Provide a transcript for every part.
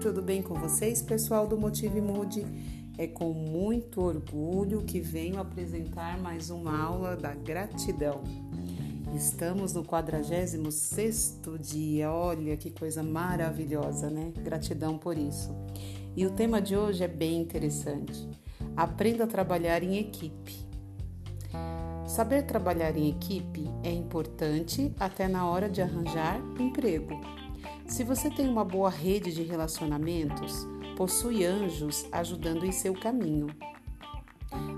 tudo bem com vocês, pessoal do Motive Mude? É com muito orgulho que venho apresentar mais uma aula da gratidão. Estamos no 46º dia, olha que coisa maravilhosa, né? Gratidão por isso. E o tema de hoje é bem interessante. Aprenda a trabalhar em equipe. Saber trabalhar em equipe é importante até na hora de arranjar emprego. Se você tem uma boa rede de relacionamentos, possui anjos ajudando em seu caminho.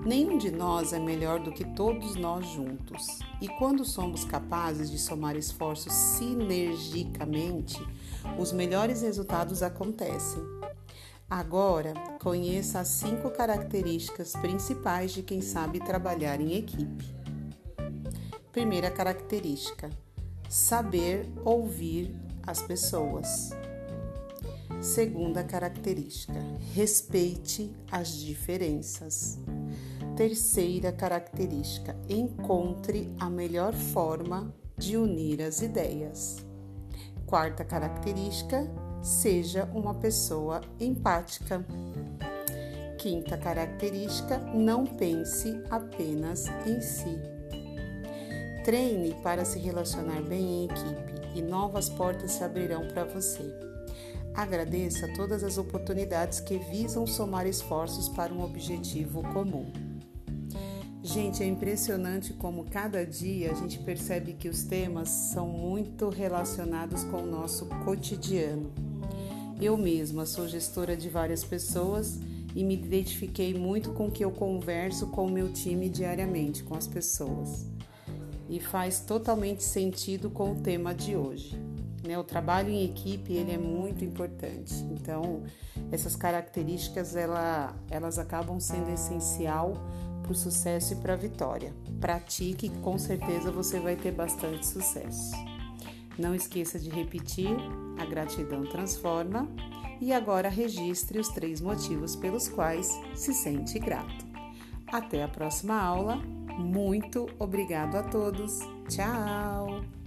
Nenhum de nós é melhor do que todos nós juntos, e quando somos capazes de somar esforços sinergicamente, os melhores resultados acontecem. Agora, conheça as cinco características principais de quem sabe trabalhar em equipe. Primeira característica: saber ouvir as pessoas. Segunda característica: respeite as diferenças. Terceira característica: encontre a melhor forma de unir as ideias. Quarta característica: seja uma pessoa empática. Quinta característica: não pense apenas em si. Treine para se relacionar bem em equipe e novas portas se abrirão para você. Agradeça todas as oportunidades que visam somar esforços para um objetivo comum. Gente, é impressionante como cada dia a gente percebe que os temas são muito relacionados com o nosso cotidiano. Eu mesma sou gestora de várias pessoas e me identifiquei muito com o que eu converso com o meu time diariamente, com as pessoas e faz totalmente sentido com o tema de hoje. Né? O trabalho em equipe ele é muito importante. Então, essas características ela, elas acabam sendo essencial para o sucesso e para a vitória. Pratique, com certeza você vai ter bastante sucesso. Não esqueça de repetir: a gratidão transforma. E agora registre os três motivos pelos quais se sente grato. Até a próxima aula muito obrigado a todos. Tchau!